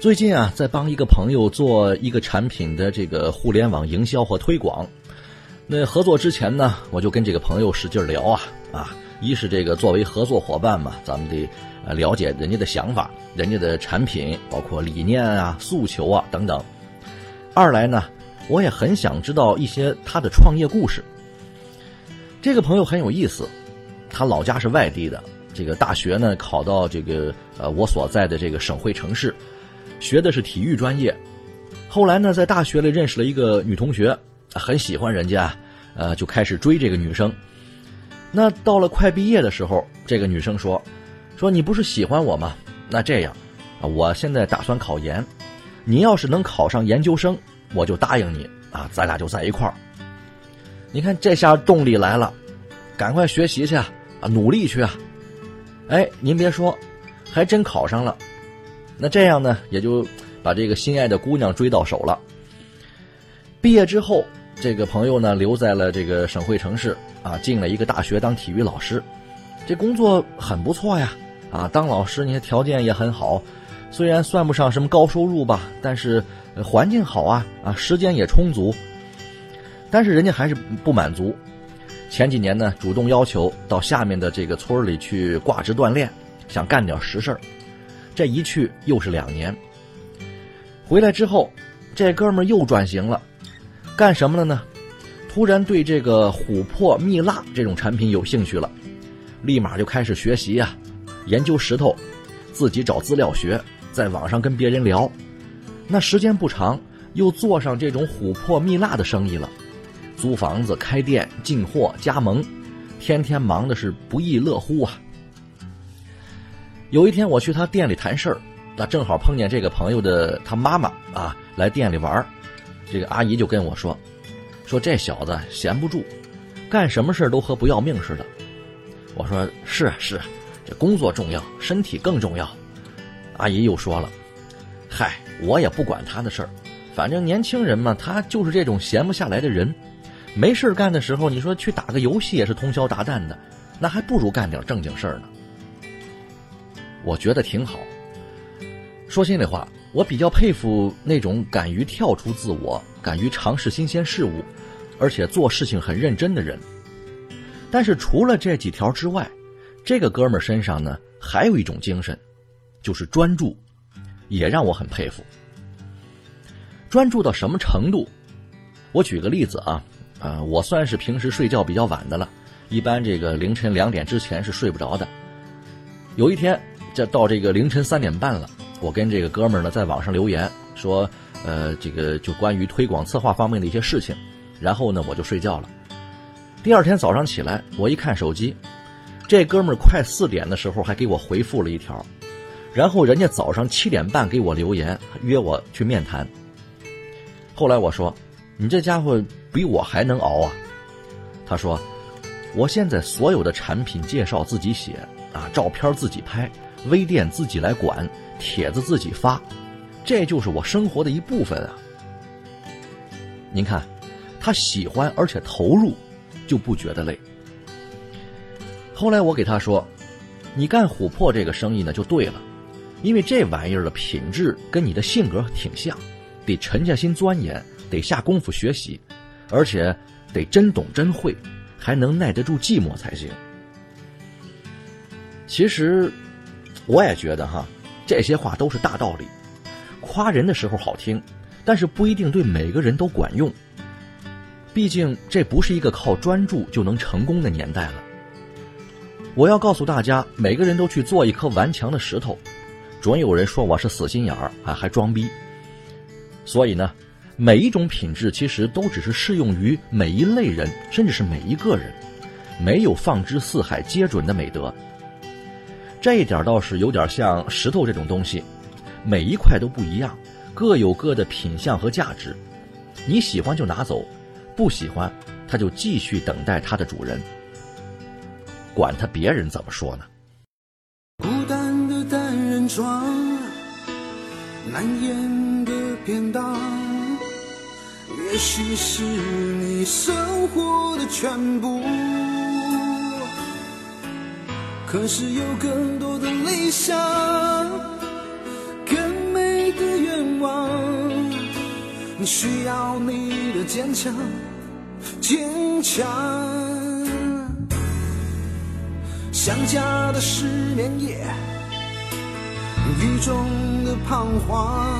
最近啊，在帮一个朋友做一个产品的这个互联网营销和推广。那合作之前呢，我就跟这个朋友使劲聊啊啊，一是这个作为合作伙伴嘛，咱们得呃了解人家的想法、人家的产品，包括理念啊、诉求啊等等。二来呢，我也很想知道一些他的创业故事。这个朋友很有意思，他老家是外地的，这个大学呢考到这个呃我所在的这个省会城市，学的是体育专业。后来呢，在大学里认识了一个女同学，很喜欢人家，呃，就开始追这个女生。那到了快毕业的时候，这个女生说：“说你不是喜欢我吗？那这样，啊，我现在打算考研。”你要是能考上研究生，我就答应你啊，咱俩就在一块儿。你看这下动力来了，赶快学习去啊，努力去啊！哎，您别说，还真考上了。那这样呢，也就把这个心爱的姑娘追到手了。毕业之后，这个朋友呢留在了这个省会城市啊，进了一个大学当体育老师，这工作很不错呀啊，当老师你看条件也很好。虽然算不上什么高收入吧，但是环境好啊啊，时间也充足。但是人家还是不满足，前几年呢，主动要求到下面的这个村里去挂职锻炼，想干点实事儿这一去又是两年。回来之后，这哥们又转型了，干什么了呢？突然对这个琥珀蜜蜡这种产品有兴趣了，立马就开始学习呀，研究石头，自己找资料学。在网上跟别人聊，那时间不长，又做上这种琥珀蜜蜡的生意了，租房子、开店、进货、加盟，天天忙的是不亦乐乎啊。有一天我去他店里谈事儿，那正好碰见这个朋友的他妈妈啊来店里玩儿这个阿姨就跟我说，说这小子闲不住，干什么事都和不要命似的。我说是啊是啊，这工作重要，身体更重要。阿姨又说了：“嗨，我也不管他的事儿，反正年轻人嘛，他就是这种闲不下来的人。没事干的时候，你说去打个游戏也是通宵达旦的，那还不如干点正经事儿呢。”我觉得挺好。说心里话，我比较佩服那种敢于跳出自我、敢于尝试新鲜事物，而且做事情很认真的人。但是除了这几条之外，这个哥们儿身上呢，还有一种精神。就是专注，也让我很佩服。专注到什么程度？我举个例子啊，啊，我算是平时睡觉比较晚的了，一般这个凌晨两点之前是睡不着的。有一天，这到这个凌晨三点半了，我跟这个哥们儿呢在网上留言说，呃，这个就关于推广策划方面的一些事情，然后呢我就睡觉了。第二天早上起来，我一看手机，这哥们儿快四点的时候还给我回复了一条。然后人家早上七点半给我留言，约我去面谈。后来我说：“你这家伙比我还能熬啊！”他说：“我现在所有的产品介绍自己写啊，照片自己拍，微店自己来管，帖子自己发，这就是我生活的一部分啊。”您看，他喜欢而且投入，就不觉得累。后来我给他说：“你干琥珀这个生意呢，就对了。”因为这玩意儿的品质跟你的性格挺像，得沉下心钻研，得下功夫学习，而且得真懂真会，还能耐得住寂寞才行。其实，我也觉得哈，这些话都是大道理。夸人的时候好听，但是不一定对每个人都管用。毕竟这不是一个靠专注就能成功的年代了。我要告诉大家，每个人都去做一颗顽强的石头，准有人说我是死心眼儿，还还装逼。所以呢，每一种品质其实都只是适用于每一类人，甚至是每一个人，没有放之四海皆准的美德。这一点倒是有点像石头这种东西，每一块都不一样，各有各的品相和价值。你喜欢就拿走，不喜欢，它就继续等待它的主人。管他别人怎么说呢？孤单的单人床，难言的便当，也许是你生活的全部。可是有更多的理想，更美的愿望，需要你的坚强，坚强。想家的失眠夜，雨中的彷徨，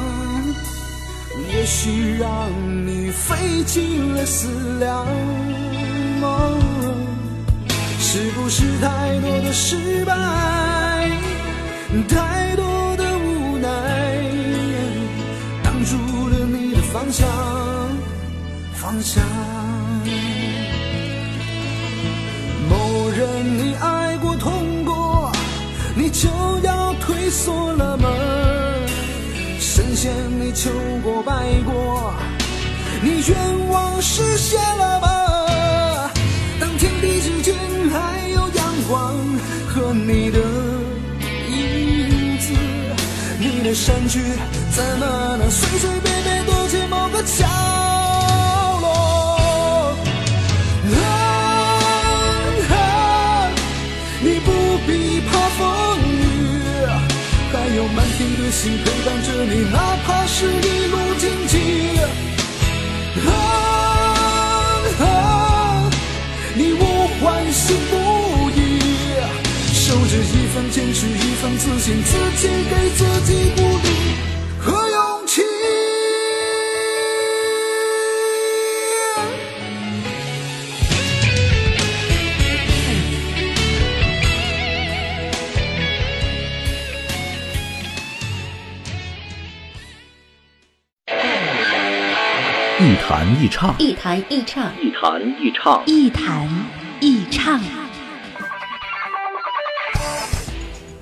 也许让你费尽了思量。是不是太多的失败，太多的无奈，挡住了你的方向？方向。某人你爱过痛过，你。就要退缩了吗？神仙你求过拜过，你愿望实现了吗？你的影子，你的身躯怎么能随随便便躲进某个角落？啊啊，你不必怕风雨，还有？满天的星陪伴着你，哪怕是一路荆棘。啊啊！一份坚持，一份自信，自己给自己鼓励和勇气。一弹一唱，一弹一唱，一弹一唱，一弹一唱。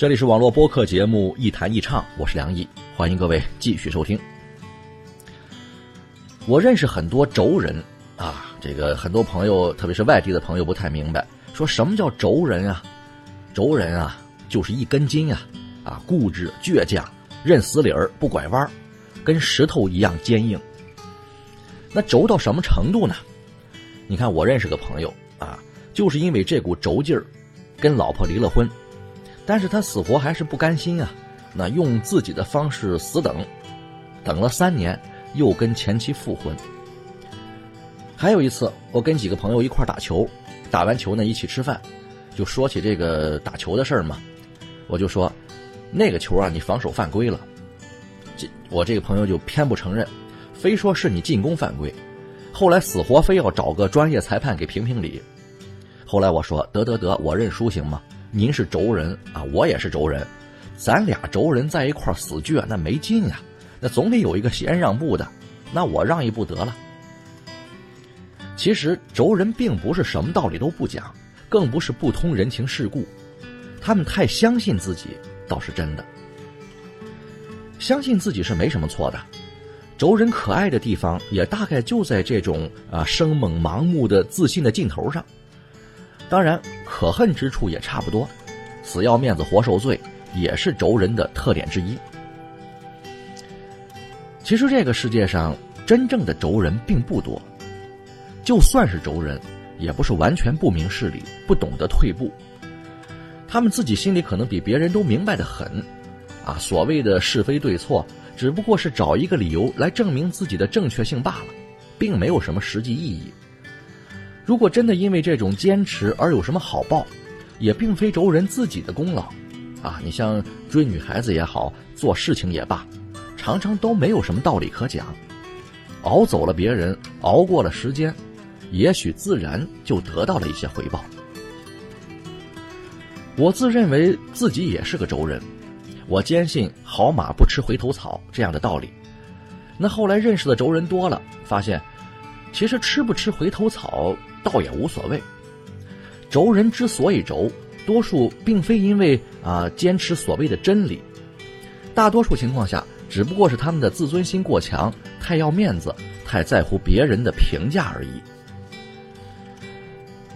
这里是网络播客节目《一谈一唱》，我是梁毅，欢迎各位继续收听。我认识很多轴人啊，这个很多朋友，特别是外地的朋友不太明白，说什么叫轴人啊？轴人啊，就是一根筋啊，啊，固执倔强，认死理儿不拐弯，跟石头一样坚硬。那轴到什么程度呢？你看，我认识个朋友啊，就是因为这股轴劲儿，跟老婆离了婚。但是他死活还是不甘心啊，那用自己的方式死等，等了三年，又跟前妻复婚。还有一次，我跟几个朋友一块打球，打完球呢一起吃饭，就说起这个打球的事儿嘛，我就说，那个球啊你防守犯规了，这我这个朋友就偏不承认，非说是你进攻犯规，后来死活非要找个专业裁判给评评理。后来我说得得得，我认输行吗？您是轴人啊，我也是轴人，咱俩轴人在一块死倔，那没劲呀。那总得有一个先让步的，那我让一步得了。其实轴人并不是什么道理都不讲，更不是不通人情世故，他们太相信自己倒是真的。相信自己是没什么错的，轴人可爱的地方也大概就在这种啊生猛盲目的自信的劲头上。当然，可恨之处也差不多，死要面子活受罪，也是轴人的特点之一。其实这个世界上，真正的轴人并不多。就算是轴人，也不是完全不明事理、不懂得退步。他们自己心里可能比别人都明白的很，啊，所谓的是非对错，只不过是找一个理由来证明自己的正确性罢了，并没有什么实际意义。如果真的因为这种坚持而有什么好报，也并非轴人自己的功劳。啊，你像追女孩子也好，做事情也罢，常常都没有什么道理可讲。熬走了别人，熬过了时间，也许自然就得到了一些回报。我自认为自己也是个轴人，我坚信“好马不吃回头草”这样的道理。那后来认识的轴人多了，发现其实吃不吃回头草倒也无所谓。轴人之所以轴。多数并非因为啊坚持所谓的真理，大多数情况下只不过是他们的自尊心过强，太要面子，太在乎别人的评价而已。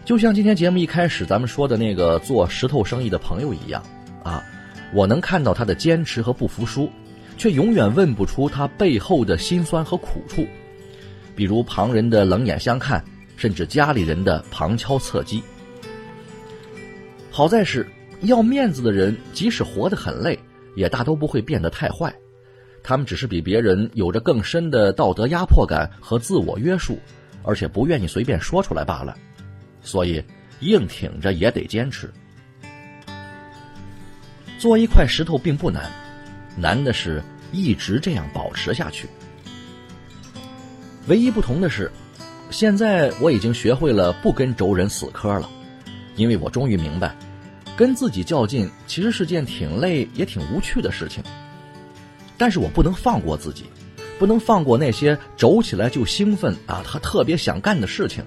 就像今天节目一开始咱们说的那个做石头生意的朋友一样，啊，我能看到他的坚持和不服输，却永远问不出他背后的辛酸和苦处，比如旁人的冷眼相看，甚至家里人的旁敲侧击。好在是要面子的人，即使活得很累，也大都不会变得太坏。他们只是比别人有着更深的道德压迫感和自我约束，而且不愿意随便说出来罢了。所以硬挺着也得坚持。做一块石头并不难，难的是一直这样保持下去。唯一不同的是，现在我已经学会了不跟轴人死磕了。因为我终于明白，跟自己较劲其实是件挺累也挺无趣的事情。但是我不能放过自己，不能放过那些轴起来就兴奋啊，他特别想干的事情。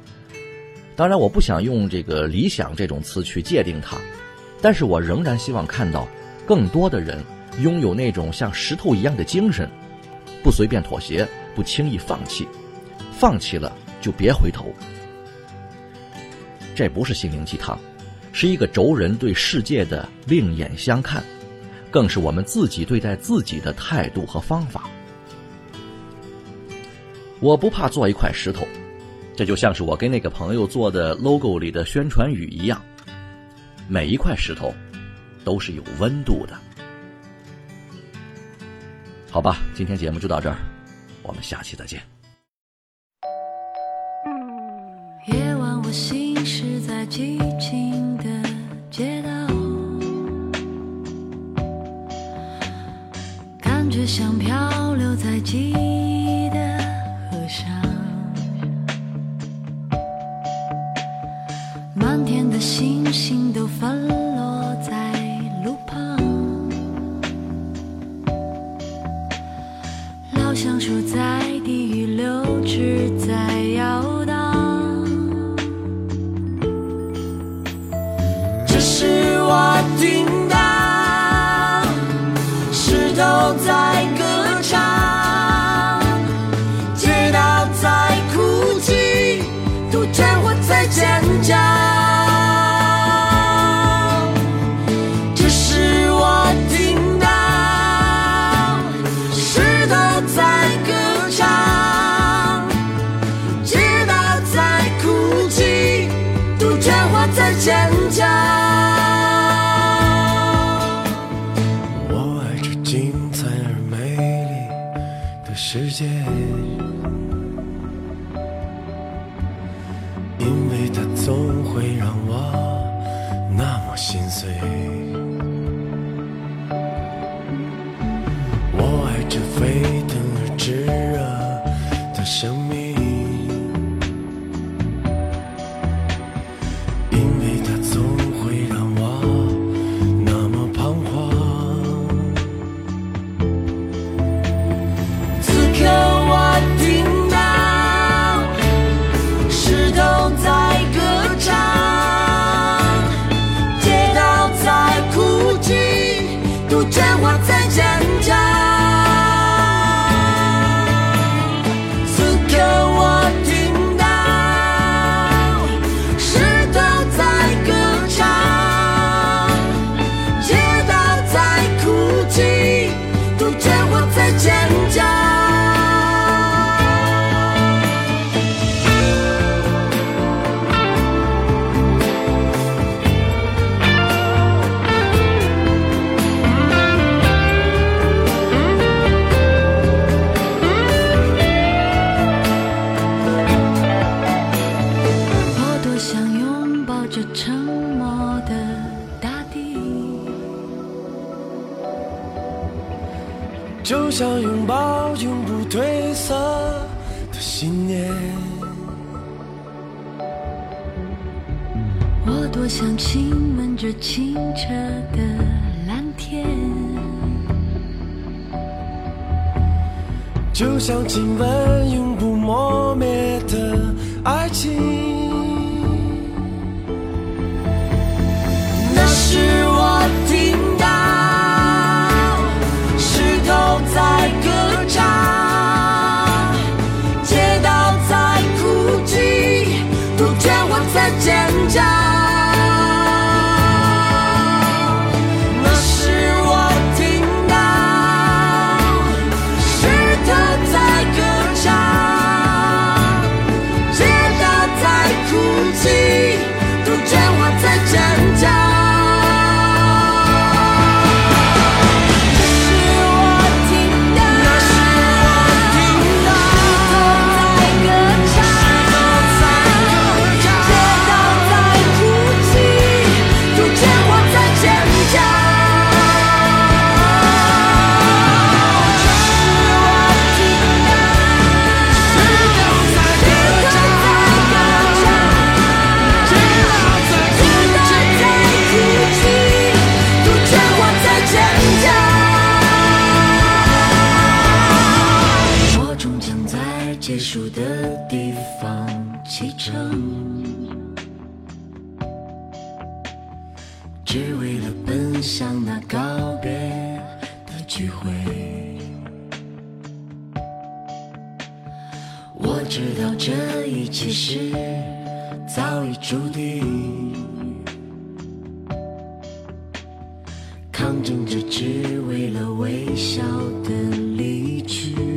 当然，我不想用这个理想这种词去界定它，但是我仍然希望看到更多的人拥有那种像石头一样的精神，不随便妥协，不轻易放弃，放弃了就别回头。这不是心灵鸡汤，是一个轴人对世界的另眼相看，更是我们自己对待自己的态度和方法。我不怕做一块石头，这就像是我跟那个朋友做的 logo 里的宣传语一样。每一块石头都是有温度的。好吧，今天节目就到这儿，我们下期再见。夜晚，我行驶在寂静的街道，感觉像漂流在记忆是多想亲吻这清澈的蓝天，就像亲吻永不磨灭的爱情。那时我听到石头在歌唱，街道在哭泣，杜鹃花在尖叫。知道这一切是早已注定，抗争着只为了微笑的离去。